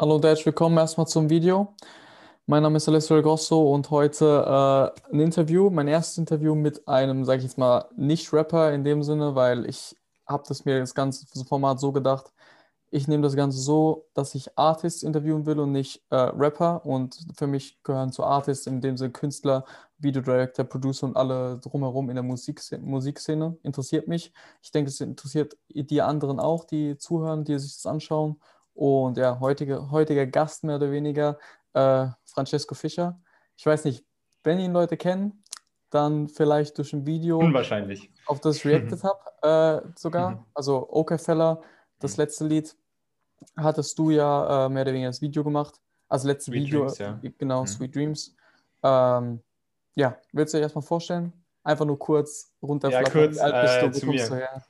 Hallo und willkommen erstmal zum Video. Mein Name ist Alessio Grosso und heute äh, ein Interview, mein erstes Interview mit einem, sage ich jetzt mal, Nicht-Rapper in dem Sinne, weil ich habe das mir das ganze Format so gedacht, ich nehme das Ganze so, dass ich Artists interviewen will und nicht äh, Rapper und für mich gehören zu Artists in dem Sinne Künstler, Videodirector, Producer und alle drumherum in der Musikszene, Musikszene. Interessiert mich. Ich denke, es interessiert die anderen auch, die zuhören, die sich das anschauen und ja, heutige, heutiger Gast mehr oder weniger, äh, Francesco Fischer. Ich weiß nicht, wenn ihn Leute kennen, dann vielleicht durch ein Video. Unwahrscheinlich. Auf das ich reacted habe, äh, sogar. Mhm. Also Okay Feller, das mhm. letzte Lied, hattest du ja äh, mehr oder weniger das Video gemacht. Also letzte Sweet Video, Dreams, ja. genau, mhm. Sweet Dreams. Ähm, ja, willst du dich erstmal vorstellen? Einfach nur kurz runterflattern. Ja, kurz äh, zu mir.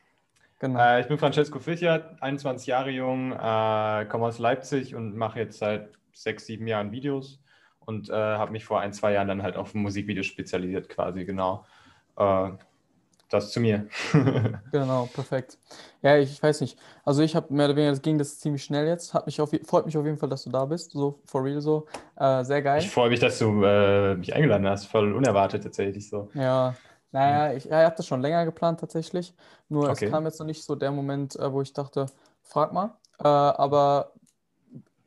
Genau. Äh, ich bin Francesco Fischer, 21 Jahre jung, äh, komme aus Leipzig und mache jetzt seit sechs, sieben Jahren Videos und äh, habe mich vor ein, zwei Jahren dann halt auf Musikvideos spezialisiert quasi, genau. Äh, das zu mir. genau, perfekt. Ja, ich, weiß nicht. Also ich habe mehr oder weniger, das ging das ziemlich schnell jetzt. Hat mich auf, freut mich auf jeden Fall, dass du da bist. So for real so. Äh, sehr geil. Ich freue mich, dass du äh, mich eingeladen hast. Voll unerwartet tatsächlich so. Ja, naja, ich, ja, ich habe das schon länger geplant tatsächlich. Nur okay. es kam jetzt noch nicht so der Moment, äh, wo ich dachte, frag mal. Äh, aber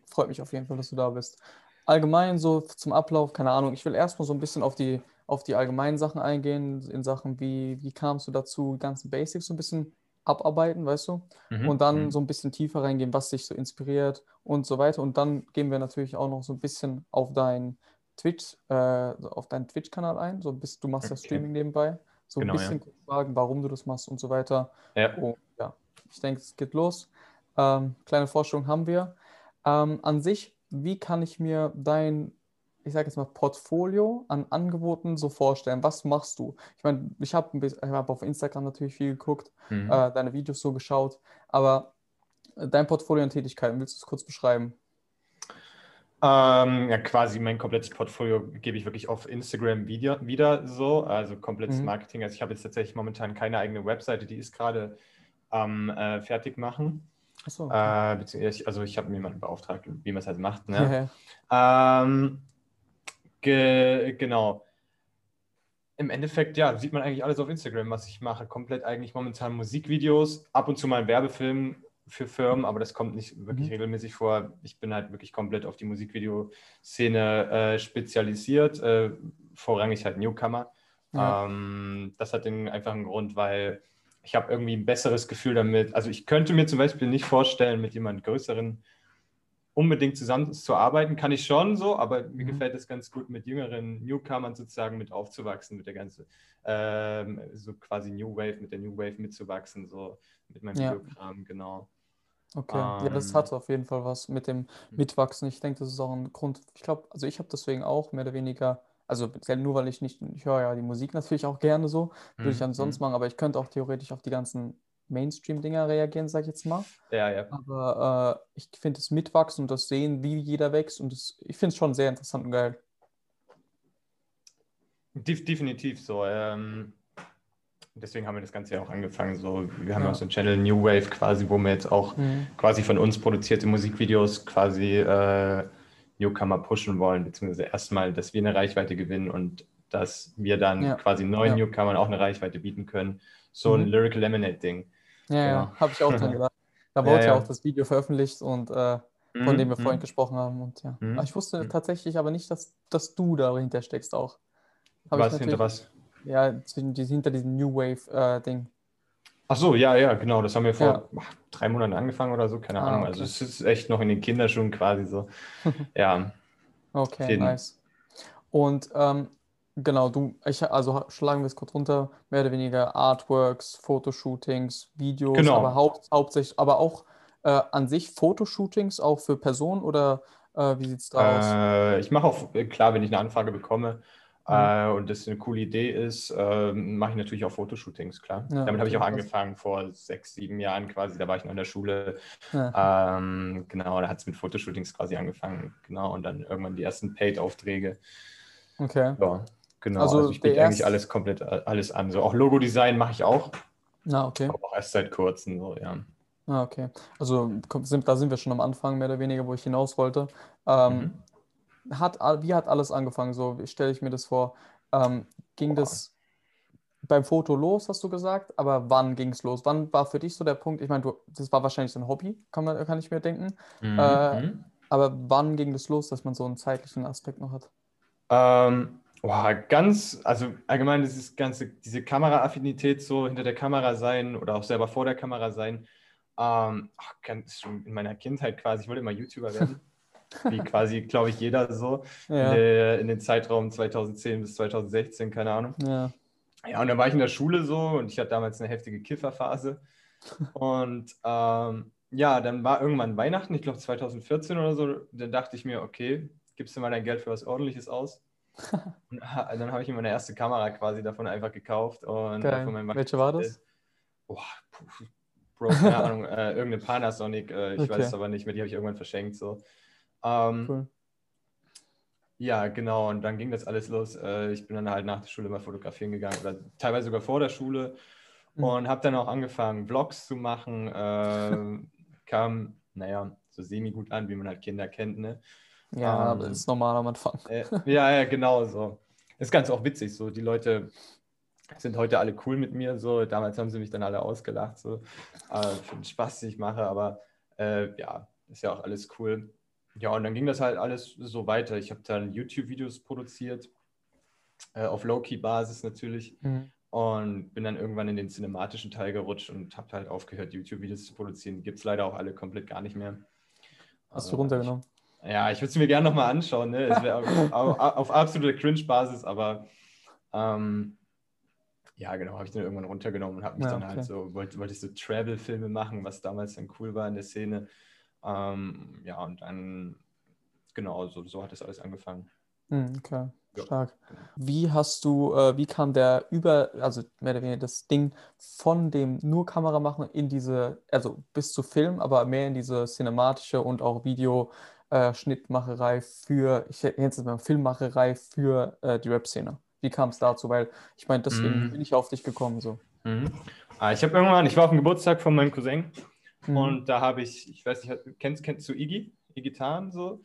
freut mich auf jeden Fall, dass du da bist. Allgemein so zum Ablauf, keine Ahnung. Ich will erstmal so ein bisschen auf die, auf die allgemeinen Sachen eingehen, in Sachen wie, wie kamst du dazu, die ganzen Basics so ein bisschen abarbeiten, weißt du? Mhm. Und dann mhm. so ein bisschen tiefer reingehen, was dich so inspiriert und so weiter. Und dann gehen wir natürlich auch noch so ein bisschen auf dein Twitch, äh, auf deinen Twitch-Kanal ein. So bist, du machst okay. ja Streaming nebenbei. So genau, ein bisschen ja. fragen, warum du das machst und so weiter. Ja. Und, ja, ich denke, es geht los. Ähm, kleine Vorstellung haben wir. Ähm, an sich, wie kann ich mir dein, ich sage jetzt mal, Portfolio an Angeboten so vorstellen? Was machst du? Ich meine, ich habe hab auf Instagram natürlich viel geguckt, mhm. äh, deine Videos so geschaut, aber dein Portfolio an Tätigkeiten, willst du es kurz beschreiben? Ähm, ja, quasi mein komplettes Portfolio gebe ich wirklich auf Instagram wieder, wieder so, also komplettes mhm. Marketing. Also ich habe jetzt tatsächlich momentan keine eigene Webseite, die ist gerade am äh, fertig machen. Achso. Okay. Äh, also ich habe jemanden beauftragt, wie man es halt macht. Ne? ähm, ge genau. Im Endeffekt, ja, sieht man eigentlich alles auf Instagram, was ich mache. Komplett eigentlich momentan Musikvideos, ab und zu mal Werbefilm, für Firmen, aber das kommt nicht wirklich mhm. regelmäßig vor. Ich bin halt wirklich komplett auf die Musikvideoszene äh, spezialisiert, äh, vorrangig halt Newcomer. Ja. Ähm, das hat den einfachen Grund, weil ich habe irgendwie ein besseres Gefühl damit. Also ich könnte mir zum Beispiel nicht vorstellen, mit jemand Größeren unbedingt zusammenzuarbeiten, kann ich schon so, aber mir mhm. gefällt es ganz gut, mit jüngeren Newcomern sozusagen mit aufzuwachsen, mit der ganzen, ähm, so quasi New Wave, mit der New Wave mitzuwachsen, so mit meinem ja. Videokram, genau. Okay, ähm, ja, das ähm. hat auf jeden Fall was mit dem hm. Mitwachsen. Ich denke, das ist auch ein Grund. Ich glaube, also ich habe deswegen auch mehr oder weniger, also nur weil ich nicht, ich höre ja die Musik natürlich auch gerne so, würde ich hm, ansonsten hm. machen, aber ich könnte auch theoretisch auf die ganzen Mainstream-Dinger reagieren, sage ich jetzt mal. Ja, ja. Aber äh, ich finde das Mitwachsen und das Sehen, wie jeder wächst und das, ich finde es schon sehr interessant und geil. Definitiv so. Ähm, deswegen haben wir das Ganze ja auch angefangen. So, wir haben ja. auch so einen Channel New Wave quasi, wo wir jetzt auch mhm. quasi von uns produzierte Musikvideos quasi äh, Newcomer pushen wollen, beziehungsweise erstmal, dass wir eine Reichweite gewinnen und dass wir dann ja. quasi neuen ja. Newcomern auch eine Reichweite bieten können. So mhm. ein Lyrical Lemonade-Ding. Ja, genau. ja. habe ich auch dran gedacht. Da wurde ja, auch das Video veröffentlicht und äh, von mhm. dem wir vorhin mhm. gesprochen haben. Und ja. Mhm. Ich wusste mhm. tatsächlich aber nicht, dass, dass du dahinter steckst auch. Hab was hinter was? Ja, hinter diesem New Wave-Ding. Äh, Ach so, ja, ja, genau. Das haben wir vor ja. drei Monaten angefangen oder so, keine ah, Ahnung. Also okay. Also es ist echt noch in den Kinderschuhen quasi so. ja. Okay, nice. Und ähm, genau, du, ich, also schlagen wir es kurz runter, mehr oder weniger Artworks, Fotoshootings, Videos, genau. aber haupt, hauptsächlich, aber auch äh, an sich Fotoshootings auch für Personen oder äh, wie sieht es da aus? Äh, ich mache auch, klar, wenn ich eine Anfrage bekomme, Mhm. Äh, und das eine coole Idee ist, äh, mache ich natürlich auch Fotoshootings, klar. Ja, Damit habe ich auch angefangen vor sechs, sieben Jahren quasi. Da war ich noch in der Schule. Ja. Ähm, genau, da hat es mit Fotoshootings quasi angefangen. Genau, und dann irgendwann die ersten Paid-Aufträge. Okay. Ja, genau. Also, also ich biete eigentlich alles komplett äh, alles an. So auch Logo-Design mache ich auch. Na, okay. Aber auch erst seit kurzem, so, ja. Ah, okay. Also sind, da sind wir schon am Anfang, mehr oder weniger, wo ich hinaus wollte. Ähm, mhm. hat, wie hat alles angefangen? So stelle ich mir das vor. Ähm, ging Boah. das beim Foto los, hast du gesagt, aber wann ging es los? Wann war für dich so der Punkt? Ich meine, das war wahrscheinlich so ein Hobby, kann, man, kann ich mir denken. Mhm. Äh, mhm. aber wann ging das los, dass man so einen zeitlichen Aspekt noch hat? Ähm, boah, ganz, also allgemein dieses ganze, diese Kameraaffinität so hinter der Kamera sein oder auch selber vor der Kamera sein, ähm, ach, ganz schon in meiner Kindheit quasi, ich wollte immer YouTuber werden. wie quasi, glaube ich, jeder so ja. in, in den Zeitraum 2010 bis 2016, keine Ahnung. Ja. Ja, und dann war ich in der Schule so und ich hatte damals eine heftige Kifferphase. Und ähm, ja, dann war irgendwann Weihnachten, ich glaube 2014 oder so, dann dachte ich mir, okay, gibst du mal dein Geld für was Ordentliches aus? Und dann habe ich mir meine erste Kamera quasi davon einfach gekauft. Und Welche war das? Boah, puh, Bro, keine Ahnung, äh, irgendeine Panasonic, äh, ich okay. weiß es aber nicht mehr, die habe ich irgendwann verschenkt. So. Ähm, cool. Ja, genau. Und dann ging das alles los. Äh, ich bin dann halt nach der Schule mal fotografieren gegangen oder teilweise sogar vor der Schule mhm. und habe dann auch angefangen, Vlogs zu machen. Äh, kam, naja, so semi-gut an, wie man halt Kinder kennt, ne? Ja, ähm, aber ist normal am Anfang. Äh, ja, ja, genau so. Ist ganz auch witzig, so die Leute sind heute alle cool mit mir, so damals haben sie mich dann alle ausgelacht, so äh, für den Spaß, den ich mache, aber äh, ja, ist ja auch alles cool. Ja, und dann ging das halt alles so weiter. Ich habe dann YouTube-Videos produziert, äh, auf Low-Key-Basis natürlich. Mhm. Und bin dann irgendwann in den cinematischen Teil gerutscht und habe halt aufgehört, YouTube-Videos zu produzieren. Gibt es leider auch alle komplett gar nicht mehr. Hast also, du runtergenommen? Ja, ich würde es mir gerne nochmal anschauen. Ne? Es wäre auf, auf, auf, absolute Cringe-Basis, aber ähm, ja, genau, habe ich dann irgendwann runtergenommen und habe mich ja, dann halt so, wollte, wollte ich so Travel-Filme machen, was damals dann cool war in der Szene. Ähm, ja, und dann, genau, so, so hat das alles angefangen. Hm, okay, ja. stark. Wie hast du, äh, wie kam der über, also mehr oder weniger das Ding von dem nur Kamera machen in diese, also bis zu Film, aber mehr in diese cinematische und auch Videoschnittmacherei äh, für, ich nenne es mal Filmmacherei für äh, die Rap-Szene? Wie kam es dazu? Weil ich meine, deswegen mhm. bin ich auf dich gekommen. So. Mhm. Ah, ich habe irgendwann, ich war auf dem Geburtstag von meinem Cousin Mhm. Und da habe ich, ich weiß nicht, kennst, kennst du Iggy? Iggy Tan so?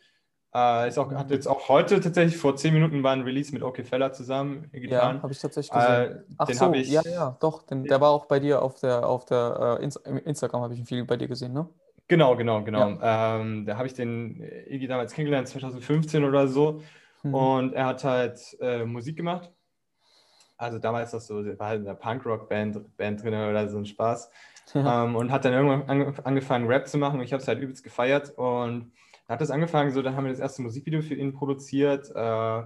Äh, ist auch, hat jetzt auch heute tatsächlich, vor zehn Minuten war ein Release mit OK Feller zusammen. Iggy ja, habe ich tatsächlich gesehen. Äh, Ach so, ich, ja, ja, doch, den, der war auch bei dir auf der, auf der uh, Instagram, habe ich viel bei dir gesehen, ne? Genau, genau, genau. Ja. Ähm, da habe ich den Iggy damals kennengelernt, 2015 oder so. Mhm. Und er hat halt äh, Musik gemacht. Also damals das so, war halt in der Punkrock-Band Band drin oder so ein Spaß. ähm, und hat dann irgendwann angefangen, Rap zu machen. Und ich habe es halt übelst gefeiert. Und dann hat das angefangen, so, dann haben wir das erste Musikvideo für ihn produziert. Äh,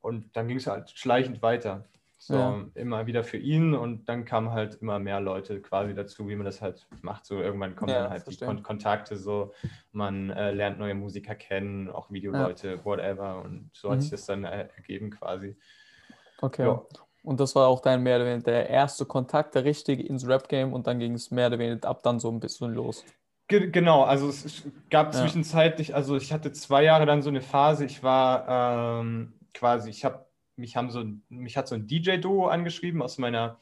und dann ging es halt schleichend weiter. So, ja. immer wieder für ihn und dann kamen halt immer mehr Leute quasi dazu, wie man das halt macht. So irgendwann kommen ja, dann halt die Kon Kontakte, so man äh, lernt neue Musiker kennen, auch Videoleute, ja. whatever. Und so hat mhm. sich das dann äh, ergeben quasi. Okay. Ja. Und das war auch dein mehr oder weniger der erste Kontakt, der richtige ins Rap-Game und dann ging es mehr oder weniger ab dann so ein bisschen los. Ge genau, also es gab zwischenzeitlich, also ich hatte zwei Jahre dann so eine Phase, ich war ähm, quasi, ich habe, mich haben so, mich hat so ein DJ-Duo angeschrieben aus meiner,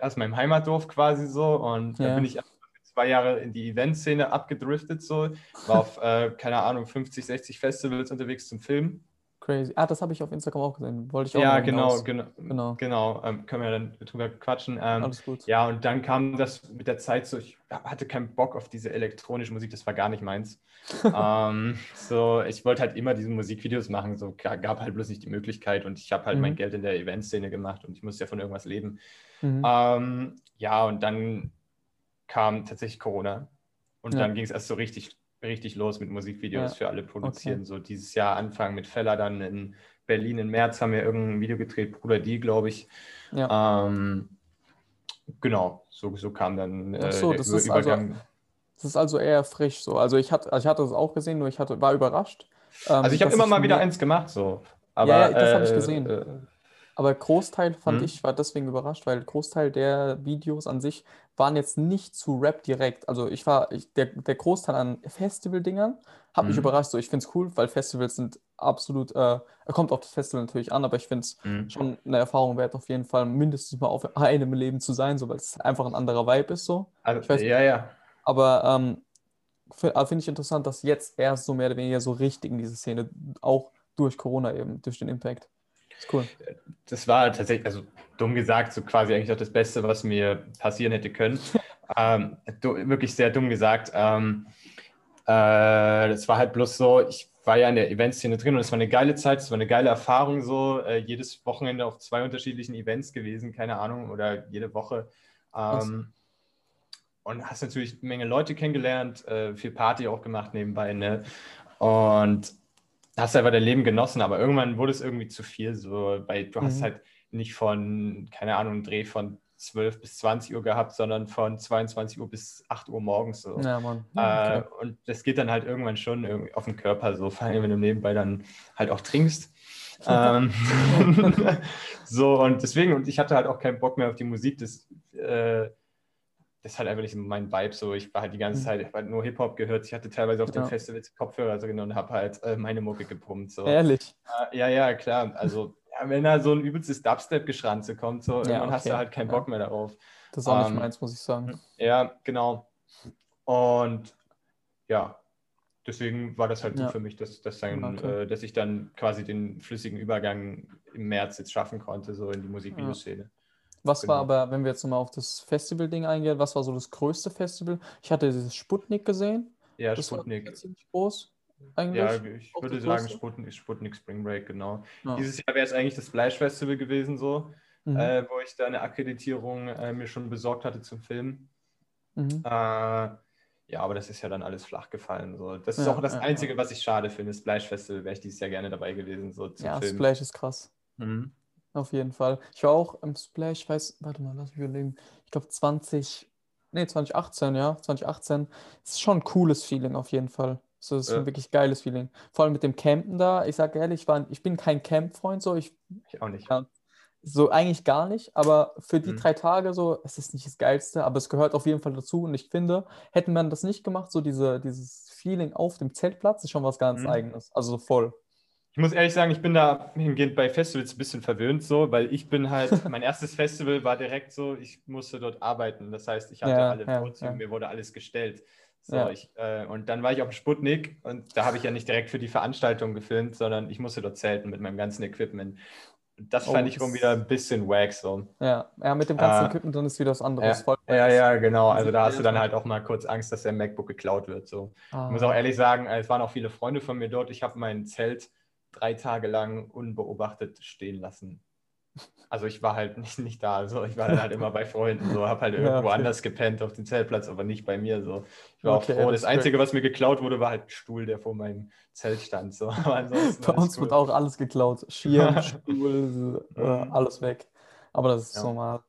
aus meinem Heimatdorf quasi so. Und ja. da bin ich zwei Jahre in die Eventszene abgedriftet so, war auf, äh, keine Ahnung, 50, 60 Festivals unterwegs zum Filmen Crazy. Ah, das habe ich auf Instagram auch gesehen. Wollte ich auch Ja, genau, genau, genau. Genau, ähm, können wir dann drüber quatschen. Ähm, Alles gut. Ja, und dann kam das mit der Zeit so, ich hatte keinen Bock auf diese elektronische Musik, das war gar nicht meins. ähm, so, ich wollte halt immer diese Musikvideos machen, so gab halt bloß nicht die Möglichkeit und ich habe halt mhm. mein Geld in der Eventszene gemacht und ich musste ja von irgendwas leben. Mhm. Ähm, ja, und dann kam tatsächlich Corona und ja. dann ging es erst so richtig richtig los mit Musikvideos ja. für alle produzieren. Okay. So dieses Jahr Anfang mit Feller, dann in Berlin im März haben wir irgendein Video gedreht, Bruder Die, glaube ich. Ja. Ähm, genau, so, so kam dann äh, so, das ist also Übergang. Also, das ist also eher frisch so. Also ich hatte, also ich hatte das auch gesehen, nur ich hatte, war überrascht. Ähm, also ich habe immer mal wieder eins gemacht, so. Aber, ja, ja das äh, habe ich gesehen. Äh, aber Großteil fand mhm. ich, war deswegen überrascht, weil Großteil der Videos an sich waren jetzt nicht zu Rap direkt. Also ich war, ich, der, der Großteil an Festival-Dingern hat mhm. mich überrascht. So, ich finde es cool, weil Festivals sind absolut, äh, kommt auf das Festival natürlich an, aber ich finde es mhm. schon eine Erfahrung wert, auf jeden Fall mindestens mal auf einem Leben zu sein, so weil es einfach ein anderer Vibe ist so. Also, ja, ja. Aber ähm, äh, finde ich interessant, dass jetzt erst so mehr oder weniger so richtig in diese Szene, auch durch Corona eben, durch den Impact. Das cool. Das war tatsächlich, also dumm gesagt, so quasi eigentlich auch das Beste, was mir passieren hätte können. ähm, wirklich sehr dumm gesagt. Ähm, äh, das war halt bloß so, ich war ja in der Eventszene drin und es war eine geile Zeit, es war eine geile Erfahrung so, äh, jedes Wochenende auf zwei unterschiedlichen Events gewesen, keine Ahnung, oder jede Woche. Ähm, und hast natürlich eine Menge Leute kennengelernt, äh, viel Party auch gemacht nebenbei, ne? Und hast einfach dein Leben genossen, aber irgendwann wurde es irgendwie zu viel, so, weil du mhm. hast halt nicht von, keine Ahnung, einen Dreh von 12 bis 20 Uhr gehabt, sondern von 22 Uhr bis 8 Uhr morgens so. Ja, Mann. Okay. Äh, und das geht dann halt irgendwann schon irgendwie auf den Körper so, vor allem wenn du nebenbei dann halt auch trinkst. ähm, so und deswegen, und ich hatte halt auch keinen Bock mehr auf die Musik, das, äh, das ist halt einfach nicht mein Vibe so. Ich war halt die ganze mhm. Zeit, ich halt nur Hip-Hop gehört. Ich hatte teilweise auf ja. den Festivals Kopfhörer so genommen und habe halt äh, meine Mucke gepumpt. So. Ehrlich? Ja, ja, klar. Also ja, wenn da so ein übelstes Dubstep-Geschranze kommt, so, ja, irgendwann okay. hast du halt keinen Bock mehr darauf. Das ist auch ähm, nicht meins, muss ich sagen. Ja, genau. Und ja, deswegen war das halt gut für mich, dass, dass, dann, okay. äh, dass ich dann quasi den flüssigen Übergang im März jetzt schaffen konnte, so in die Musikvideoszene. Was genau. war aber, wenn wir jetzt mal auf das Festival-Ding eingehen, was war so das größte Festival? Ich hatte dieses Sputnik gesehen. Ja, das Sputnik. War ziemlich groß eigentlich. Ja, ich würde sagen Sputnik, Sputnik Spring Break, genau. Ja. Dieses Jahr wäre es eigentlich das Fleischfestival gewesen, so, mhm. äh, wo ich da eine Akkreditierung äh, mir schon besorgt hatte zum Film. Mhm. Äh, ja, aber das ist ja dann alles flach gefallen. So. Das ist ja, auch das ja, Einzige, was ich schade finde. Das Fleischfestival wäre ich dieses Jahr gerne dabei gewesen. So, zum ja, Film. Splash ist krass. Mhm. Auf jeden Fall. Ich war auch im Splash, ich weiß, warte mal, lass mich überlegen. Ich glaube 20, nee, 2018, ja, 2018. Das ist schon ein cooles Feeling auf jeden Fall. So, das ist ja. ein wirklich geiles Feeling. Vor allem mit dem Campen da. Ich sage ehrlich, ich, war, ich bin kein Camp-Freund, so. Ich, ich auch nicht. Ja, so eigentlich gar nicht, aber für die mhm. drei Tage so, es ist nicht das Geilste, aber es gehört auf jeden Fall dazu. Und ich finde, hätten wir das nicht gemacht, so diese, dieses Feeling auf dem Zeltplatz ist schon was ganz mhm. Eigenes. Also voll. Ich muss ehrlich sagen, ich bin da hingehend bei Festivals ein bisschen verwöhnt, so, weil ich bin halt, mein erstes Festival war direkt so, ich musste dort arbeiten. Das heißt, ich hatte ja, alle ja, Vorzüge, ja. mir wurde alles gestellt. So, ich, äh, und dann war ich auf dem Sputnik und da habe ich ja nicht direkt für die Veranstaltung gefilmt, sondern ich musste dort zelten mit meinem ganzen Equipment. Das fand oh, ich rum wieder ein bisschen wack so. Ja, ja mit dem ganzen äh, Equipment dann ist wieder was anderes. Ja, ja, ja, genau. Also da hast du dann halt auch mal kurz Angst, dass der MacBook geklaut wird. So. Ah. Ich muss auch ehrlich sagen, es waren auch viele Freunde von mir dort. Ich habe mein Zelt drei Tage lang unbeobachtet stehen lassen. Also ich war halt nicht, nicht da, so ich war halt immer bei Freunden, so habe halt irgendwo ja, okay. anders gepennt auf dem Zeltplatz, aber nicht bei mir. So. Ich war okay, auch froh. Das, das Einzige, was mir geklaut wurde, war halt ein Stuhl, der vor meinem Zelt stand. So. bei uns cool. wird auch alles geklaut. Schirm, Stuhl, äh, alles weg. Aber das ist ja. normal.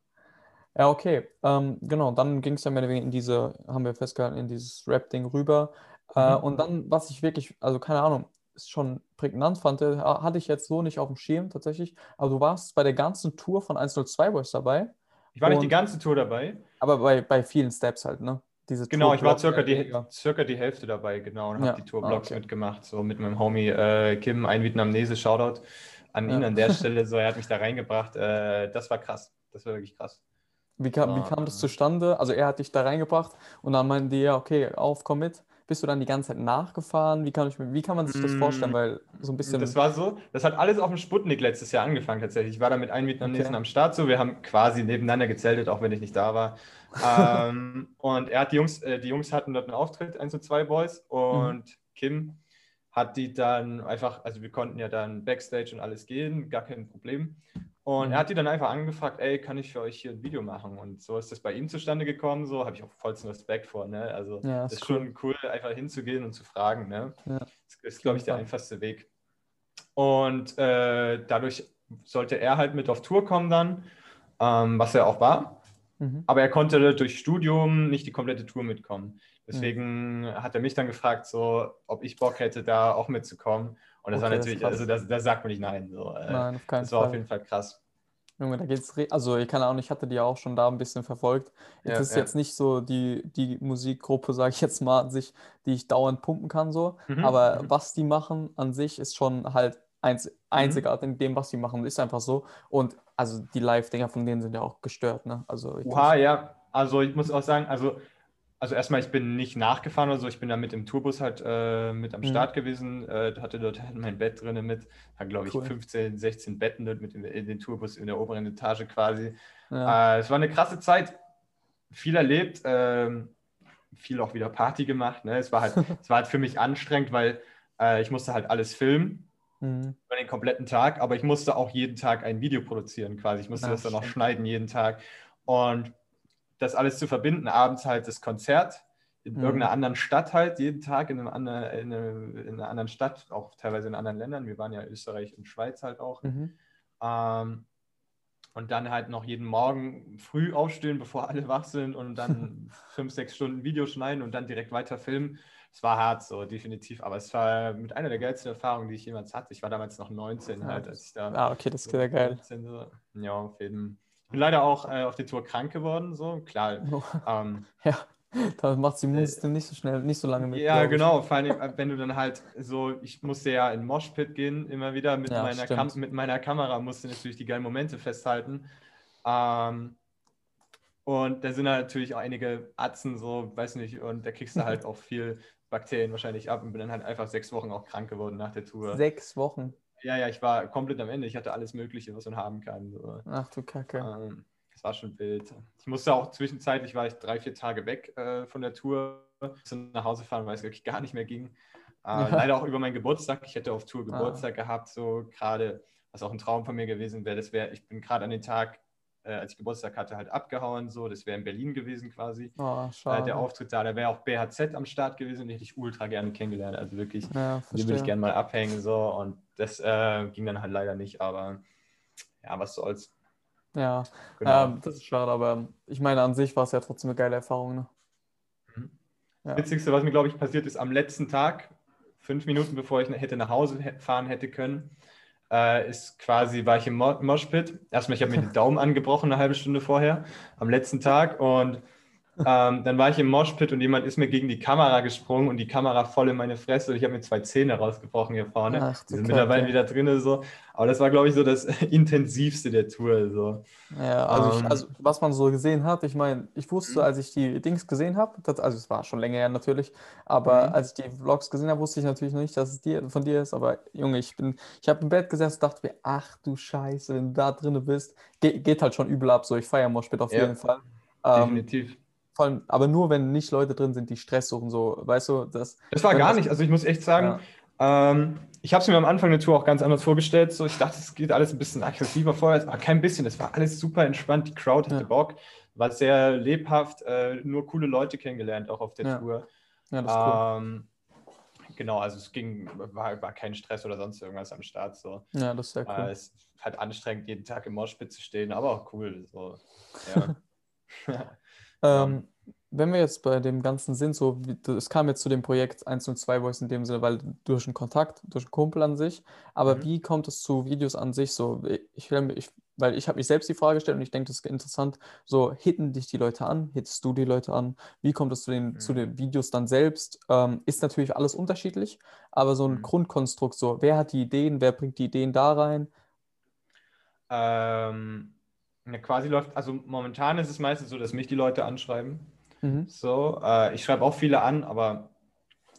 Ja, okay. Ähm, genau, dann ging es ja mehr oder weniger in diese, haben wir festgehalten, in dieses Rap-Ding rüber. Äh, mhm. und dann, was ich wirklich, also keine Ahnung, ist schon prägnant fand, hatte ich jetzt so nicht auf dem Schirm tatsächlich. Aber du warst bei der ganzen Tour von 102 Boys dabei. Ich war nicht die ganze Tour dabei. Aber bei, bei vielen Steps halt, ne? Diese genau, ich war circa die, circa die Hälfte dabei, genau, und ja. habe die Tourblogs ah, okay. mitgemacht, so mit meinem Homie äh, Kim, ein Vietnamese, Shoutout an ihn ja. an der Stelle, so er hat mich da reingebracht. Äh, das war krass, das war wirklich krass. Wie kam, ah, wie kam das zustande? Also er hat dich da reingebracht und dann meinten die, ja, okay, auf, komm mit. Bist du dann die ganze Zeit nachgefahren? Wie kann, ich, wie kann man sich das mm, vorstellen? Weil so ein bisschen. Das war so, das hat alles auf dem Sputnik letztes Jahr angefangen tatsächlich. Ich war da mit einem Vietnamesen okay. am Start so. Wir haben quasi nebeneinander gezeltet, auch wenn ich nicht da war. ähm, und er hat die Jungs, äh, die Jungs hatten dort einen Auftritt, eins und zwei Boys. Und mhm. Kim hat die dann einfach, also wir konnten ja dann Backstage und alles gehen, gar kein Problem. Und mhm. er hat die dann einfach angefragt, ey, kann ich für euch hier ein Video machen? Und so ist das bei ihm zustande gekommen, so habe ich auch vollsten Respekt vor, ne? Also ja, das ist, cool. schon cool, einfach hinzugehen und zu fragen, ne? Ja. Das ist, glaube ich, der einfachste Weg. Und äh, dadurch sollte er halt mit auf Tour kommen dann, ähm, was er auch war. Mhm. Aber er konnte durch Studium nicht die komplette Tour mitkommen. Deswegen mhm. hat er mich dann gefragt, so, ob ich Bock hätte, da auch mitzukommen. Und das okay, war natürlich, das also da sagt man nicht nein. So. Äh, nein, auf keinen das war Fall. auf jeden Fall krass. Junge, da geht's, also ich kann auch nicht, ich hatte die auch schon da ein bisschen verfolgt. Ja, das ist ja. jetzt nicht so die, die Musikgruppe, sage ich jetzt mal, an sich, die ich dauernd pumpen kann, so. Mhm. Aber mhm. was die machen an sich ist schon halt einz, mhm. einzigartig mhm. in dem, was sie machen, ist einfach so. Und also die Live-Dinger von denen sind ja auch gestört, ne? Also Oha, ja. Also ich muss auch sagen, also also erstmal, ich bin nicht nachgefahren oder so, ich bin da mit dem Tourbus halt äh, mit am mhm. Start gewesen, äh, hatte dort mein Bett drin mit, hat glaube ich cool. 15, 16 Betten dort mit dem, in den Tourbus in der oberen Etage quasi. Ja. Äh, es war eine krasse Zeit, viel erlebt, ähm, viel auch wieder Party gemacht. Ne? Es, war halt, es war halt für mich anstrengend, weil äh, ich musste halt alles filmen mhm. über den kompletten Tag, aber ich musste auch jeden Tag ein Video produzieren quasi. Ich musste ja, das dann auch schneiden jeden Tag. Und das alles zu verbinden, abends halt das Konzert in mhm. irgendeiner anderen Stadt halt, jeden Tag in, einem anderen, in, eine, in, einer anderen Stadt, auch teilweise in anderen Ländern. Wir waren ja Österreich und Schweiz halt auch. Mhm. Ähm, und dann halt noch jeden Morgen früh aufstehen, bevor alle wach sind und dann fünf, sechs Stunden Video schneiden und dann direkt weiter filmen. Es war hart so, definitiv. Aber es war mit einer der geilsten Erfahrungen, die ich jemals hatte. Ich war damals noch 19 halt, als ich da. Ah, okay, das ist sehr geil. So. Ja, auf jeden Fall. Ich bin leider auch äh, auf der Tour krank geworden, so klar. Oh. Ähm, ja, da macht das Immunsystem nicht so schnell, nicht so lange mit. Ja, genau. Vor allem, äh, wenn du dann halt so, ich musste ja in Moshpit gehen, immer wieder mit, ja, meiner, Kam mit meiner Kamera, musste natürlich die geilen Momente festhalten. Ähm, und da sind natürlich auch einige Atzen, so, weiß nicht, und da kriegst du halt auch viel Bakterien wahrscheinlich ab und bin dann halt einfach sechs Wochen auch krank geworden nach der Tour. Sechs Wochen? Ja, ja, ich war komplett am Ende. Ich hatte alles Mögliche, was man haben kann. So. Ach du Kacke. Ähm, das war schon wild. Ich musste auch zwischenzeitlich, war ich drei, vier Tage weg äh, von der Tour, musste nach Hause fahren, weil es wirklich gar nicht mehr ging. Äh, ja. Leider auch über meinen Geburtstag. Ich hätte auf Tour ah. Geburtstag ah. gehabt, so gerade, was auch ein Traum von mir gewesen wäre. Das wäre, ich bin gerade an den Tag äh, als ich Geburtstag hatte, halt abgehauen. So, das wäre in Berlin gewesen quasi. Oh, äh, der Auftritt da, da wäre auch BHZ am Start gewesen, den hätte ich ultra gerne kennengelernt. Also wirklich, ja, die würde ich gerne mal abhängen. So. Und das äh, ging dann halt leider nicht, aber ja, was soll's. Ja, genau. ähm, das ist schade, aber ich meine, an sich war es ja trotzdem eine geile Erfahrung. Ne? Mhm. Ja. Das Witzigste, was mir, glaube ich, passiert ist, am letzten Tag, fünf Minuten bevor ich hätte nach Hause fahren hätte können, äh, ist quasi, war ich im Moshpit. Erstmal, ich habe mir den Daumen angebrochen eine halbe Stunde vorher, am letzten Tag. Und ähm, dann war ich im Moshpit und jemand ist mir gegen die Kamera gesprungen und die Kamera voll in meine Fresse und ich habe mir zwei Zähne rausgebrochen hier vorne. Ach, die sind mittlerweile wieder drin. So. Aber das war, glaube ich, so das intensivste der Tour. So. Ja, also, ähm, ich, also was man so gesehen hat, ich meine, ich wusste, mhm. als ich die Dings gesehen habe, also es war schon länger her natürlich, aber mhm. als ich die Vlogs gesehen habe, wusste ich natürlich noch nicht, dass es dir, von dir ist. Aber Junge, ich bin, ich habe im Bett gesessen und dachte mir, ach du Scheiße, wenn du da drin bist, geht, geht halt schon übel ab. So, ich feiere Moshpit auf ja, jeden Fall. Ähm, definitiv vor allem, aber nur wenn nicht Leute drin sind, die Stress suchen, so, weißt du, das. Das war gar nicht, also ich muss echt sagen, ja. ähm, ich habe es mir am Anfang der Tour auch ganz anders vorgestellt. So, ich dachte, es geht alles ein bisschen aggressiver vorher, aber kein bisschen. Es war alles super entspannt. Die Crowd hatte ja. Bock, war sehr lebhaft, äh, nur coole Leute kennengelernt, auch auf der ja. Tour. Ja, das ist cool. Ähm, genau, also es ging, war, war kein Stress oder sonst irgendwas am Start. So. Ja, das ist sehr cool. Äh, es ist halt anstrengend, jeden Tag im Moshpit zu stehen, aber auch cool. So. Ja. Ähm, wenn wir jetzt bei dem Ganzen sind, so, es kam jetzt zu dem Projekt 1 und 2 Voice in dem Sinne, weil durch einen Kontakt, durch einen Kumpel an sich, aber mhm. wie kommt es zu Videos an sich so? Ich, ich weil ich habe mich selbst die Frage gestellt und ich denke, das ist interessant, so hitten dich die Leute an, hittest du die Leute an, wie kommt es zu den, mhm. zu den Videos dann selbst? Ähm, ist natürlich alles unterschiedlich, aber so ein mhm. Grundkonstrukt, so wer hat die Ideen, wer bringt die Ideen da rein? Ähm, ja, quasi läuft, also momentan ist es meistens so, dass mich die Leute anschreiben. Mhm. So, äh, ich schreibe auch viele an, aber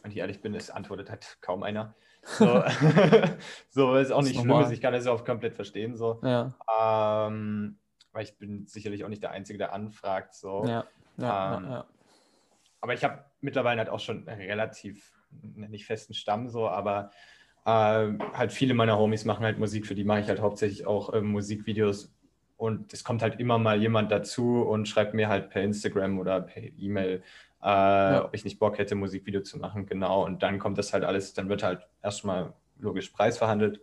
wenn ich ehrlich bin, es antwortet halt kaum einer. So, so ist auch nicht ist schlimm, ist. ich kann das ja auch komplett verstehen. So. Ja. Ähm, weil ich bin sicherlich auch nicht der Einzige, der anfragt. So. Ja. Ja, ähm, Aber ich habe mittlerweile halt auch schon relativ, nicht festen Stamm so, aber äh, halt viele meiner Homies machen halt Musik, für die mache ich halt hauptsächlich auch äh, Musikvideos und es kommt halt immer mal jemand dazu und schreibt mir halt per Instagram oder per E-Mail, äh, ja. ob ich nicht Bock hätte, Musikvideo zu machen. Genau. Und dann kommt das halt alles, dann wird halt erstmal logisch Preis verhandelt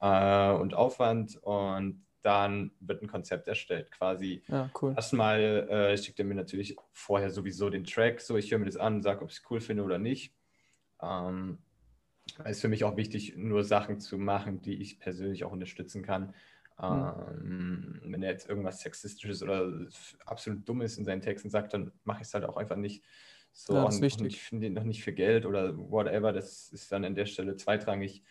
äh, und Aufwand und dann wird ein Konzept erstellt. Quasi ja, cool. erstmal äh, schickt er mir natürlich vorher sowieso den Track, so ich höre mir das an, sage, ob ich es cool finde oder nicht. Ähm, es ist für mich auch wichtig, nur Sachen zu machen, die ich persönlich auch unterstützen kann. Ähm, wenn er jetzt irgendwas Sexistisches oder absolut Dummes in seinen Texten sagt, dann mache ich es halt auch einfach nicht. So, ja, das ist wichtig. Und ich finde ihn noch nicht für Geld oder whatever, das ist dann an der Stelle zweitrangig.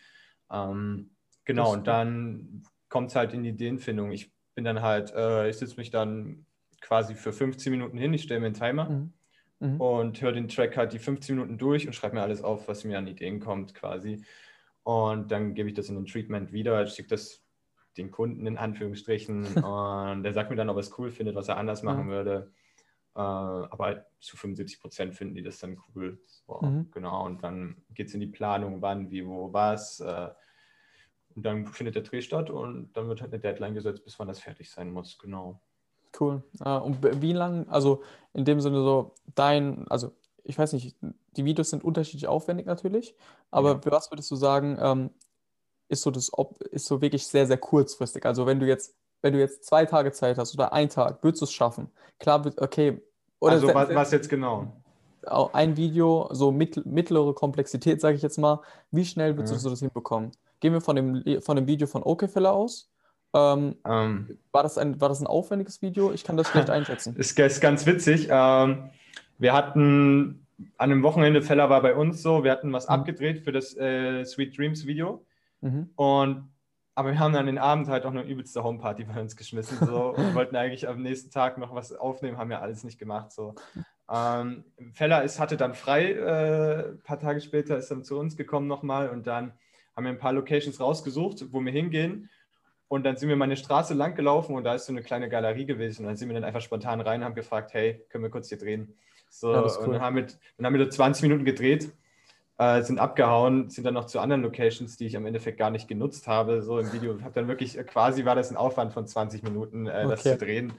Ähm, genau, und dann kommt es halt in die Ideenfindung. Ich bin dann halt, äh, ich sitze mich dann quasi für 15 Minuten hin, ich stelle mir einen Timer. Mhm. mhm. und höre den Track halt die 15 Minuten durch und schreibe mir alles auf, was mir an Ideen kommt quasi. Und dann gebe ich das in den Treatment wieder, schicke das den Kunden in Anführungsstrichen und der sagt mir dann, ob er es cool findet, was er anders machen mhm. würde. Äh, aber zu 75 Prozent finden die das dann cool. So, mhm. Genau, und dann geht es in die Planung, wann, wie, wo, was. Äh, und dann findet der Dreh statt und dann wird halt eine Deadline gesetzt, bis wann das fertig sein muss. Genau. Cool. Äh, und wie lang, also in dem Sinne so dein, also ich weiß nicht, die Videos sind unterschiedlich aufwendig natürlich, aber ja. was würdest du sagen, ähm, ist so das ist so wirklich sehr, sehr kurzfristig. Also wenn du jetzt, wenn du jetzt zwei Tage Zeit hast oder einen Tag, würdest du es schaffen? Klar, okay. Oder also was, was jetzt genau? Ein Video, so mittlere Komplexität, sage ich jetzt mal. Wie schnell würdest ja. du das hinbekommen? Gehen wir von dem, von dem Video von Okefeller aus. Ähm, ähm, war, das ein, war das ein aufwendiges Video? Ich kann das schlecht einschätzen. Ist, ist ganz witzig. Ähm, wir hatten an einem Wochenende, Feller war bei uns so, wir hatten was mhm. abgedreht für das äh, Sweet Dreams Video. Mhm. Und aber wir haben dann den Abend halt auch eine übelste Homeparty bei uns geschmissen so, und wollten eigentlich am nächsten Tag noch was aufnehmen, haben ja alles nicht gemacht. So. Ähm, Feller ist, hatte dann frei, äh, ein paar Tage später ist dann zu uns gekommen nochmal und dann haben wir ein paar Locations rausgesucht, wo wir hingehen. Und dann sind wir mal eine Straße lang gelaufen und da ist so eine kleine Galerie gewesen. Und dann sind wir dann einfach spontan rein und haben gefragt, hey, können wir kurz hier drehen? So, ja, cool. und dann haben, wir, dann haben wir da 20 Minuten gedreht, äh, sind abgehauen, sind dann noch zu anderen Locations, die ich am Endeffekt gar nicht genutzt habe. So im Video habe dann wirklich, quasi war das ein Aufwand von 20 Minuten, äh, das okay. zu drehen.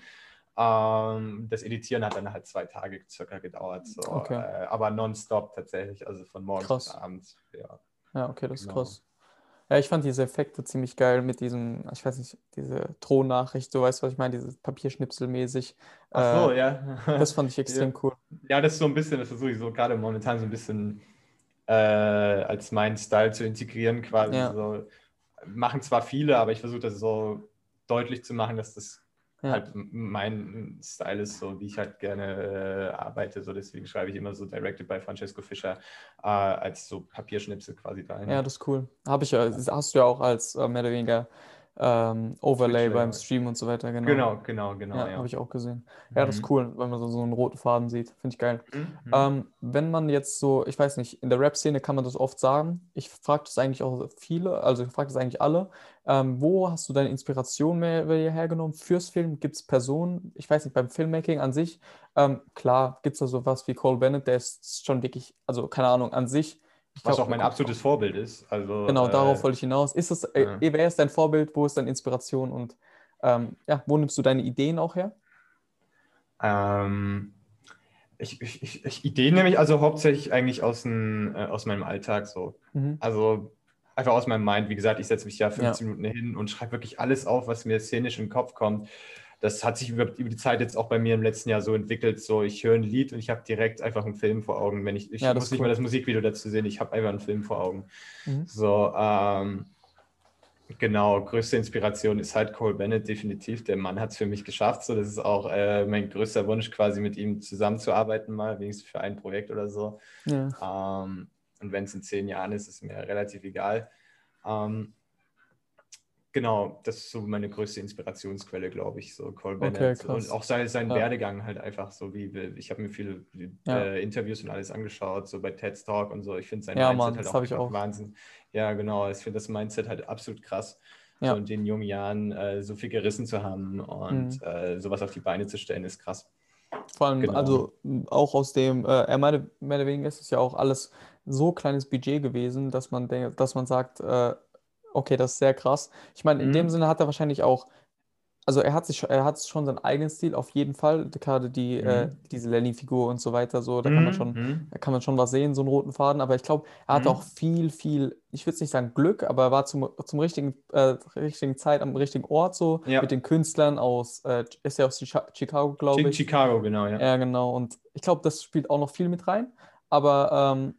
Ähm, das Editieren hat dann halt zwei Tage circa gedauert. So. Okay. Äh, aber nonstop tatsächlich, also von morgens krass. bis abends. Ja. ja, okay, das genau. ist krass. Ja, ich fand diese Effekte ziemlich geil mit diesem, ich weiß nicht, diese Thronnachricht, du weißt, was ich meine, dieses Papierschnipselmäßig. Ach so, äh, ja. Das fand ich extrem ja. cool. Ja, das ist so ein bisschen, das versuche ich so gerade momentan so ein bisschen äh, als meinen Style zu integrieren, quasi. Ja. So, machen zwar viele, aber ich versuche das so deutlich zu machen, dass das ja. halt mein Style ist, so wie ich halt gerne äh, arbeite. So deswegen schreibe ich immer so Directed by Francesco Fischer äh, als so Papierschnipsel quasi da. Ja, das ist cool. Habe ich ja, hast du ja auch als äh, mehr oder weniger ähm, Overlay beim Stream und so weiter. Genau, genau, genau. genau ja, ja. habe ich auch gesehen. Ja, mhm. das ist mhm. cool, wenn man so, so einen roten Faden sieht. Finde ich geil. Mhm. Ähm, wenn man jetzt so, ich weiß nicht, in der Rap-Szene kann man das oft sagen. Ich frage das eigentlich auch viele, also ich frage das eigentlich alle. Ähm, wo hast du deine Inspiration mehr, mehr hergenommen fürs Film? Gibt es Personen, ich weiß nicht, beim Filmmaking an sich, ähm, klar, gibt es da sowas wie Cole Bennett, der ist schon wirklich, also keine Ahnung, an sich ich Was glaub, auch mein absolutes Vorbild ist. Also, genau, äh, darauf wollte ich hinaus. Ist es, äh, ja. wer ist dein Vorbild? Wo ist deine Inspiration? Und ähm, ja, wo nimmst du deine Ideen auch her? Ähm, ich, ich, ich, Ideen nehme ich also hauptsächlich eigentlich aus, ein, äh, aus meinem Alltag so. Mhm. Also einfach aus meinem Mind. Wie gesagt, ich setze mich ja 15 ja. Minuten hin und schreibe wirklich alles auf, was mir szenisch im Kopf kommt das hat sich über, über, die Zeit jetzt auch bei mir im letzten Jahr so entwickelt. So, ich höre ein Lied und ich habe direkt einfach einen Film vor Augen. Wenn ich, ich ja, muss nicht cool. mal das Musikvideo dazu sehen, ich habe einfach einen Film vor Augen. Mhm. So, ähm, genau, größte Inspiration ist halt Cole Bennett, definitiv. Der Mann hat es für mich geschafft. So, das ist auch äh, mein größter Wunsch, quasi mit ihm zusammenzuarbeiten, mal, wenigstens für ein Projekt oder so. Ja. Ähm, und wenn es in zehn Jahren ist, ist mir relativ egal. Ähm, Genau, das ist so meine größte Inspirationsquelle, glaube ich, so Cole Bennett. Okay, und auch sein, sein ja. Werdegang halt einfach so, wie ich habe mir viele ja. äh, Interviews und alles angeschaut, so bei TED Talk und so. Ich finde sein ja, Mindset Mann, halt auch, auch Wahnsinn. Ja, genau, ich finde das Mindset halt absolut krass. Ja. So in den jungen Jahren äh, so viel gerissen zu haben und mhm. äh, sowas auf die Beine zu stellen, ist krass. Vor allem, genau. also auch aus dem, äh, er meinte, mehr oder weniger ist es ja auch alles so kleines Budget gewesen, dass man denkt, dass man sagt, äh, Okay, das ist sehr krass. Ich meine, in mhm. dem Sinne hat er wahrscheinlich auch, also er hat sich, er hat schon seinen eigenen Stil auf jeden Fall. Gerade die, äh, mhm. äh, diese Lenny-Figur und so weiter, so, da kann man mhm, schon, mhm. da kann man schon was sehen, so einen roten Faden. Aber ich glaube, er hatte auch viel, viel, ich würde es nicht sagen Glück, aber er war zum, zum richtigen, äh, richtigen Zeit am richtigen Ort so ja. mit den Künstlern aus, äh, ist ja aus Chicago, glaube ich. Chicago, genau, ja. Ja, genau. Und ich glaube, das spielt auch noch viel mit rein. Aber ähm,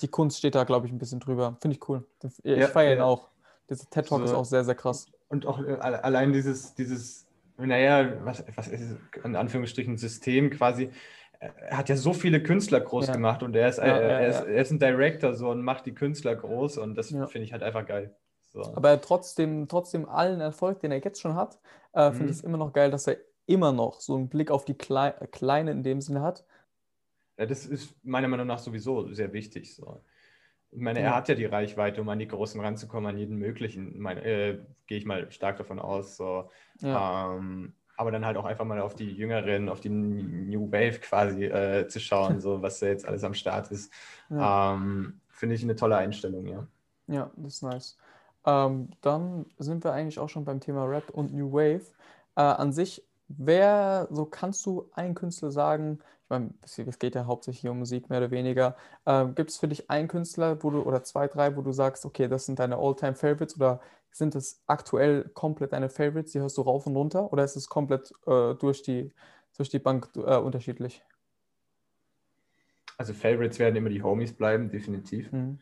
die Kunst steht da, glaube ich, ein bisschen drüber. Finde ich cool. Ich ja, feiere ihn ja. auch. Dieser TED Talk so, ist auch sehr, sehr krass. Und auch äh, allein dieses, dieses, naja, was, was ist in Anführungsstrichen System quasi. Er hat ja so viele Künstler groß ja. gemacht und er ist, ja, äh, er, ist, er ist ein Director so und macht die Künstler groß und das finde ich halt einfach geil. So. Aber trotzdem, trotzdem allen Erfolg, den er jetzt schon hat, äh, finde mhm. ich es immer noch geil, dass er immer noch so einen Blick auf die Klei Kleine in dem Sinne hat Ja, das ist meiner Meinung nach sowieso sehr wichtig. So. Ich meine, er hat ja die Reichweite, um an die Großen ranzukommen, an jeden möglichen, äh, gehe ich mal stark davon aus. So. Ja. Ähm, aber dann halt auch einfach mal auf die Jüngeren, auf die New Wave quasi äh, zu schauen, so was da jetzt alles am Start ist. Ja. Ähm, Finde ich eine tolle Einstellung, ja. Ja, das ist nice. Ähm, dann sind wir eigentlich auch schon beim Thema Rap und New Wave. Äh, an sich, wer, so kannst du einen Künstler sagen, ich meine, es geht ja hauptsächlich um Musik, mehr oder weniger. Äh, Gibt es für dich einen Künstler, wo du, oder zwei, drei, wo du sagst, okay, das sind deine All-Time-Favorites oder sind es aktuell komplett deine Favorites, die hörst du rauf und runter oder ist es komplett äh, durch, die, durch die Bank äh, unterschiedlich? Also Favorites werden immer die Homies bleiben, definitiv. Mhm.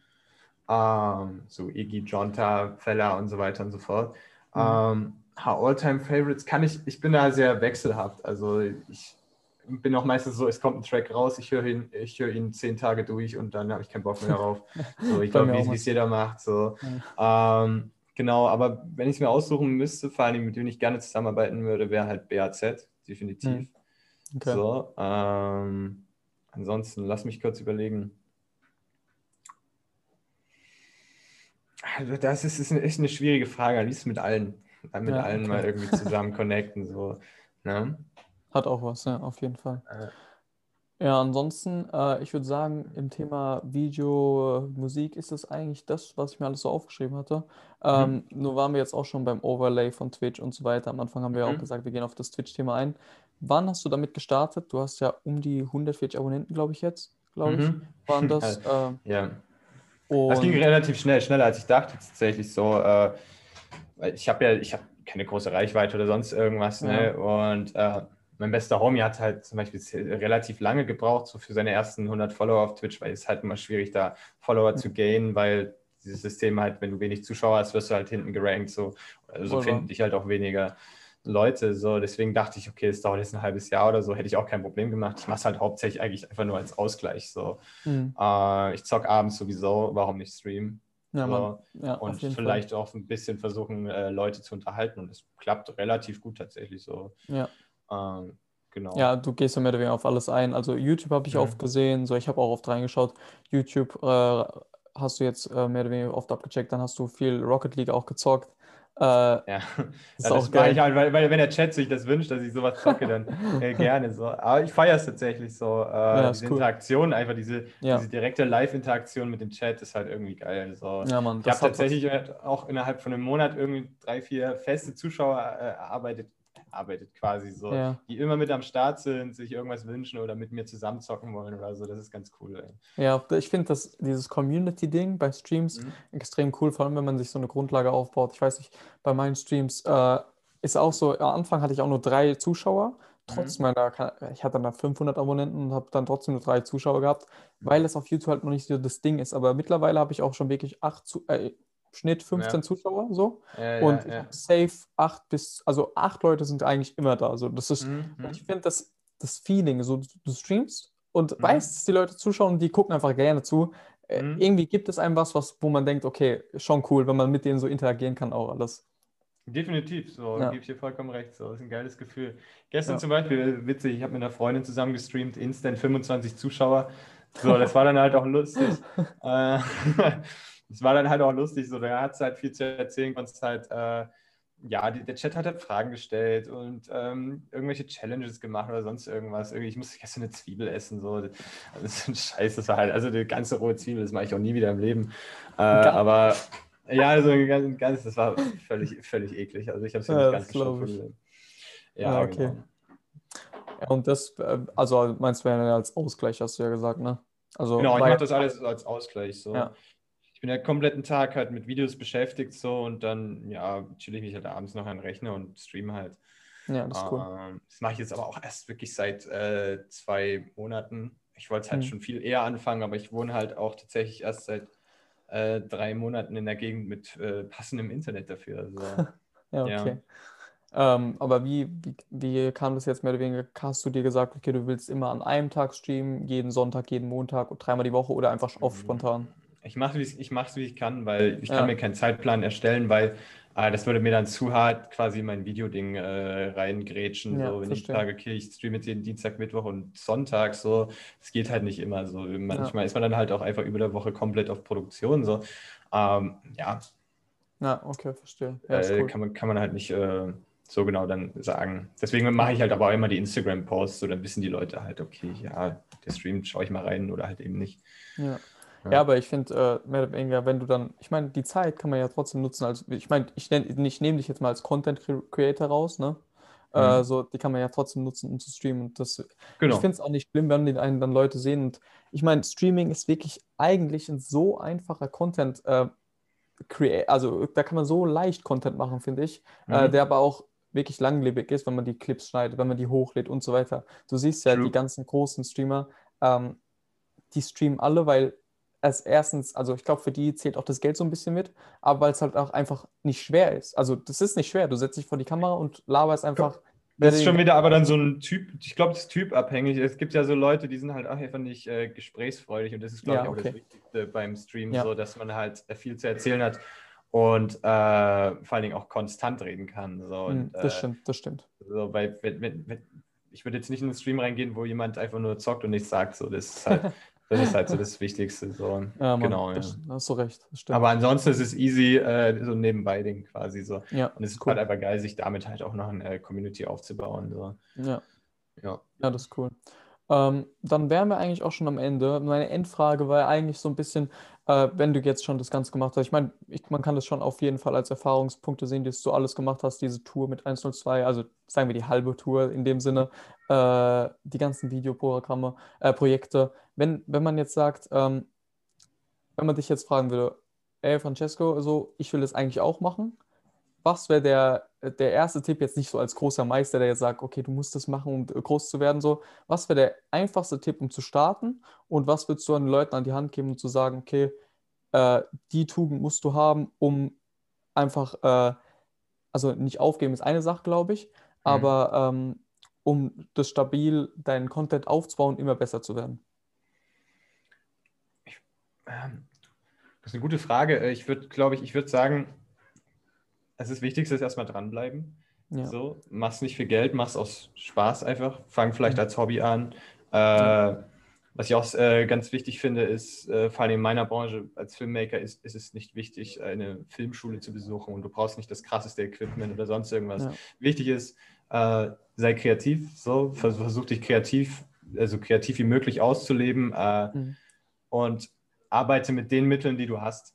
Ähm, so Iggy, Jonta, Fella und so weiter und so fort. Mhm. Ähm, All-Time Favorites kann ich, ich bin da sehr wechselhaft. Also ich bin auch meistens so, es kommt ein Track raus, ich höre ihn, ich höre ihn zehn Tage durch und dann habe ich keinen Bock mehr darauf. So, ich glaube, wie es jeder macht. So. Ja. Ähm, Genau, aber wenn ich es mir aussuchen müsste, vor allem mit denen ich gerne zusammenarbeiten würde, wäre halt BAZ, definitiv. Hm. Okay. So, ähm, ansonsten, lass mich kurz überlegen. Also das ist, ist eine, echt eine schwierige Frage. Am liebsten mit allen, mit ja, allen okay. mal irgendwie zusammen connecten. So, ne? Hat auch was, ja, auf jeden Fall. Äh, ja, ansonsten, äh, ich würde sagen, im Thema Video, Musik ist das eigentlich das, was ich mir alles so aufgeschrieben hatte. Mhm. Ähm, nur waren wir jetzt auch schon beim Overlay von Twitch und so weiter. Am Anfang haben wir ja auch mhm. gesagt, wir gehen auf das Twitch-Thema ein. Wann hast du damit gestartet? Du hast ja um die 140 Abonnenten, glaube ich, jetzt, glaube ich, Mhm. waren das. Äh, Ja. Das ging relativ schnell, schneller als ich dachte tatsächlich so. Äh, ich habe ja, ich habe keine große Reichweite oder sonst irgendwas, ne? ja. Und äh, mein bester Homie hat halt zum Beispiel relativ lange gebraucht, so für seine ersten 100 Follower auf Twitch, weil es halt immer schwierig, da Follower zu gainen, weil dieses System halt, wenn du wenig Zuschauer hast, wirst du halt hinten gerankt, so, also finden dich halt auch weniger Leute, so, deswegen dachte ich, okay, es dauert jetzt ein halbes Jahr oder so, hätte ich auch kein Problem gemacht. Ich mache es halt hauptsächlich eigentlich einfach nur als Ausgleich, so. Mhm. Äh, ich zock abends sowieso, warum nicht streamen? Ja, so. ja, und vielleicht Fall. auch ein bisschen versuchen, äh, Leute zu unterhalten und es klappt relativ gut tatsächlich so. Ja. Ähm, genau. Ja, du gehst ja mehr oder weniger auf alles ein. Also YouTube habe ich mhm. oft gesehen, so ich habe auch oft reingeschaut. YouTube äh, hast du jetzt äh, mehr oder weniger oft abgecheckt, dann hast du viel Rocket League auch gezockt. Äh, ja, das, ist ja, das mache ich halt, weil, weil, wenn der Chat sich das wünscht, dass ich sowas zocke, dann äh, gerne so. Aber ich feiere es tatsächlich so. Äh, ja, diese cool. Interaktion, einfach diese, ja. diese direkte Live-Interaktion mit dem Chat ist halt irgendwie geil. So. Ja, Mann, ich habe tatsächlich auch innerhalb von einem Monat irgendwie drei, vier feste Zuschauer äh, erarbeitet, arbeitet quasi so, ja. die immer mit am Start sind, sich irgendwas wünschen oder mit mir zusammen zocken wollen oder so. Das ist ganz cool. Ey. Ja, ich finde dieses Community-Ding bei Streams mhm. extrem cool, vor allem wenn man sich so eine Grundlage aufbaut. Ich weiß nicht, bei meinen Streams äh, ist auch so, am Anfang hatte ich auch nur drei Zuschauer. Trotz mhm. meiner, ich hatte dann 500 Abonnenten und habe dann trotzdem nur drei Zuschauer gehabt, mhm. weil es auf YouTube halt noch nicht so das Ding ist. Aber mittlerweile habe ich auch schon wirklich acht, äh, Schnitt 15 ja. Zuschauer so. Ja, ja, und safe acht bis, also acht Leute sind eigentlich immer da. Also das ist, mhm. ich finde das, das Feeling, so du streamst und mhm. weißt, dass die Leute zuschauen, die gucken einfach gerne zu. Äh, mhm. Irgendwie gibt es einem was, was, wo man denkt, okay, schon cool, wenn man mit denen so interagieren kann, auch alles. Definitiv, so, ja. gebe ich dir vollkommen recht. So, das ist ein geiles Gefühl. Gestern zum Beispiel, witzig, ich habe mit einer Freundin zusammen gestreamt, instant 25 Zuschauer. So, das war dann halt auch lustig. äh, es war dann halt auch lustig, so, da hat es halt viel zu erzählen, konntest halt, äh, ja, die, der Chat hat halt Fragen gestellt und ähm, irgendwelche Challenges gemacht oder sonst irgendwas. Irgendwie, ich musste gestern eine Zwiebel essen, so. Das ist ein Scheiß, das war halt, also die ganze rohe Zwiebel, das mache ich auch nie wieder im Leben. Äh, aber ja, also ganz, ganz, das war völlig, völlig eklig. Also ich habe es ja, nicht ganz geschafft. Ja, ja, okay. Genau. Ja, und das, äh, also meinst du ja als Ausgleich, hast du ja gesagt, ne? Also, genau, ich mache das alles als Ausgleich. So. Ja bin den kompletten Tag halt mit Videos beschäftigt so und dann ja chill ich mich halt abends noch an den Rechner und streame halt. Ja, das ist cool. Ähm, das mache ich jetzt aber auch erst wirklich seit äh, zwei Monaten. Ich wollte es halt mhm. schon viel eher anfangen, aber ich wohne halt auch tatsächlich erst seit äh, drei Monaten in der Gegend mit äh, passendem Internet dafür. Also, ja, okay. Ja. Ähm, aber wie, wie, wie, kam das jetzt mehr oder weniger? Hast du dir gesagt, okay, du willst immer an einem Tag streamen, jeden Sonntag, jeden Montag und dreimal die Woche oder einfach auf mhm. spontan? Ich mache es, ich wie ich kann, weil ich ja. kann mir keinen Zeitplan erstellen, weil äh, das würde mir dann zu hart quasi mein Videoding äh, reingrätschen. Ja, so, wenn verstehe. ich sage, okay, ich streame jetzt jeden Dienstag, Mittwoch und Sonntag, so, es geht halt nicht immer so. Manchmal ja. ist man dann halt auch einfach über der Woche komplett auf Produktion. So. Ähm, ja. Ja, okay, verstehe. Ja, äh, cool. kann, man, kann man halt nicht äh, so genau dann sagen. Deswegen mache ich halt aber auch immer die Instagram-Posts, so dann wissen die Leute halt, okay, ja, der streamt, schaue ich mal rein oder halt eben nicht. Ja. Ja. ja, aber ich finde, äh, mehr oder weniger, wenn du dann, ich meine, die Zeit kann man ja trotzdem nutzen. Also, ich meine, ich, ich nehme dich jetzt mal als Content Creator raus, ne? Äh, mhm. Äh, so, die kann man ja trotzdem nutzen, um zu streamen. Und das, genau. ich finde es auch nicht schlimm, wenn die einen dann Leute sehen. Und ich meine, Streaming ist wirklich eigentlich ein so einfacher Content. Äh, create, also da kann man so leicht Content machen, finde ich, äh, mhm. äh, der aber auch wirklich langlebig ist, wenn man die Clips schneidet, wenn man die hochlädt und so weiter. Du siehst ja True. die ganzen großen Streamer, ähm, die streamen alle, weil als erstens, also ich glaube, für die zählt auch das Geld so ein bisschen mit, aber weil es halt auch einfach nicht schwer ist. Also das ist nicht schwer. Du setzt dich vor die Kamera und laberst einfach. Das ist schon wieder aber dann so ein Typ, ich glaube, das ist typabhängig. Es gibt ja so Leute, die sind halt auch einfach nicht äh, gesprächsfreudig und das ist, glaube ja, ich, auch okay. das Wichtigste beim Stream, ja. so dass man halt äh, viel zu erzählen hat und äh, vor allen Dingen auch konstant reden kann. So. Hm, und, das äh, stimmt, das stimmt. So, weil, wenn, wenn, ich würde jetzt nicht in den Stream reingehen, wo jemand einfach nur zockt und nichts sagt. So, das ist halt, Das ist halt so das Wichtigste. So. Ja, Mann, genau, das, ja. hast du recht. Aber ansonsten ist es easy, äh, so nebenbei Ding quasi so. Ja, und es ist cool. halt einfach geil, sich damit halt auch noch eine Community aufzubauen. So. Ja. ja. Ja, das ist cool. Ähm, dann wären wir eigentlich auch schon am Ende. Meine Endfrage war eigentlich so ein bisschen, äh, wenn du jetzt schon das Ganze gemacht hast. Ich meine, man kann das schon auf jeden Fall als Erfahrungspunkte sehen, dass du alles gemacht hast, diese Tour mit 102, also sagen wir die halbe Tour in dem Sinne, äh, die ganzen Videoprogramme, äh, Projekte. Wenn, wenn man jetzt sagt, ähm, wenn man dich jetzt fragen würde, ey Francesco, so, ich will das eigentlich auch machen, was wäre der, der erste Tipp jetzt nicht so als großer Meister, der jetzt sagt, okay, du musst das machen, um groß zu werden, so, was wäre der einfachste Tipp, um zu starten und was würdest du an den Leuten an die Hand geben, um zu sagen, okay, äh, die Tugend musst du haben, um einfach, äh, also nicht aufgeben ist eine Sache, glaube ich, mhm. aber ähm, um das stabil, deinen Content aufzubauen, immer besser zu werden? Ich, ähm, das ist eine gute Frage. Ich würde, glaube ich, ich würde sagen, es ist Wichtigste ist erstmal dranbleiben. Ja. So, mach's nicht für Geld, mach's aus Spaß einfach. Fang vielleicht mhm. als Hobby an. Äh, ja. Was ich auch äh, ganz wichtig finde, ist, äh, vor allem in meiner Branche als Filmmaker, ist, ist, es nicht wichtig, eine Filmschule zu besuchen und du brauchst nicht das krasseste Equipment oder sonst irgendwas. Ja. Wichtig ist, äh, sei kreativ, so, versuch, versuch, dich kreativ, also kreativ wie möglich auszuleben äh, mhm. und arbeite mit den Mitteln, die du hast.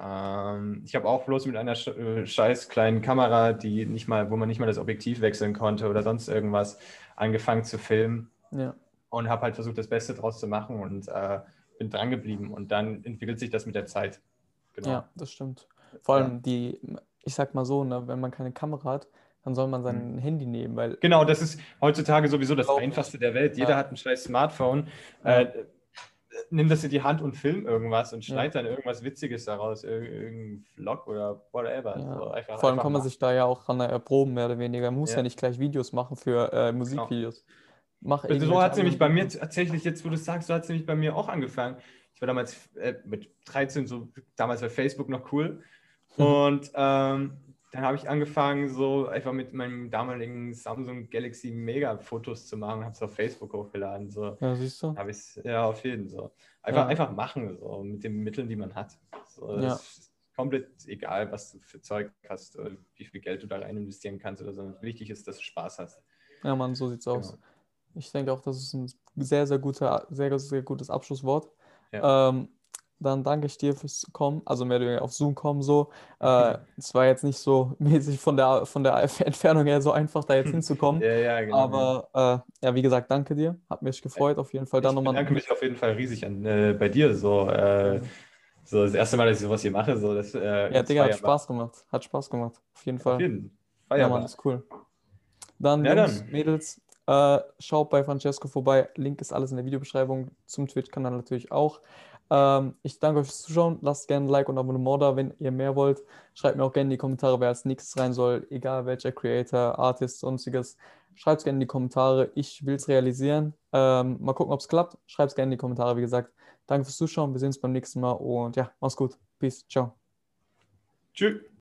Ähm, ich habe auch bloß mit einer äh, scheiß kleinen Kamera, die nicht mal, wo man nicht mal das Objektiv wechseln konnte oder sonst irgendwas, angefangen zu filmen. Ja. Und habe halt versucht, das Beste draus zu machen und äh, bin dran geblieben. Und dann entwickelt sich das mit der Zeit. Genau. Ja, das stimmt. Vor allem ja. die, ich sag mal so, ne, wenn man keine Kamera hat, dann soll man sein mhm. Handy nehmen, weil. Genau, das ist heutzutage sowieso das Einfachste der Welt. Jeder ja. hat ein scheiß Smartphone. Ja. Äh, nimm das in die Hand und film irgendwas und schneid ja. dann irgendwas Witziges daraus, irgendein Vlog oder whatever. Ja. So einfach, Vor allem kann man sich da ja auch dran erproben, mehr oder weniger. Man muss ja, ja nicht gleich Videos machen für äh, Musikvideos. Mach also so hat es nämlich bei mir tatsächlich, jetzt wo du es sagst, so hat es nämlich bei mir auch angefangen. Ich war damals äh, mit 13, so damals war Facebook noch cool. Und ähm, dann habe ich angefangen, so einfach mit meinem damaligen Samsung Galaxy Mega Fotos zu machen, habe es auf Facebook hochgeladen. So. Ja, siehst du? Habe ich ja auf jeden so. Einfach, ja. einfach machen, so mit den Mitteln, die man hat. So, ja. ist komplett egal, was du für Zeug hast, oder wie viel Geld du da rein investieren kannst oder so. Wichtig ist, dass du Spaß hast. Ja, Mann, so sieht's genau. aus. Ich denke auch, das ist ein sehr, sehr guter, sehr, sehr gutes Abschlusswort. Ja. Ähm, dann danke ich dir fürs Kommen, also mehr oder weniger auf Zoom kommen so. Äh, es war jetzt nicht so mäßig von der, von der Entfernung her so einfach, da jetzt hinzukommen. ja, ja, genau. Aber äh, ja, wie gesagt, danke dir. Hat mich gefreut, auf jeden Fall. Dann ich danke mich auf jeden Fall riesig an, äh, bei dir. So, äh, so das erste Mal, dass ich sowas hier mache. So, das, äh, ja, Digga, hat Spaß gemacht. Hat Spaß gemacht. Auf jeden Fall. Auf jeden Fall. Ja, Mann, ist cool. Dann, ja, Jungs, dann. Mädels, äh, schaut bei Francesco vorbei. Link ist alles in der Videobeschreibung. Zum Twitch-Kanal natürlich auch. Ähm, ich danke euch fürs Zuschauen. Lasst gerne ein Like und Abonnement da, wenn ihr mehr wollt. Schreibt mir auch gerne in die Kommentare, wer als nächstes rein soll, egal welcher Creator, Artist, sonstiges. Schreibt es gerne in die Kommentare. Ich will es realisieren. Ähm, mal gucken, ob es klappt. Schreibt es gerne in die Kommentare. Wie gesagt, Danke fürs Zuschauen. Wir sehen uns beim nächsten Mal und ja, mach's gut. Peace. Ciao. Tschüss.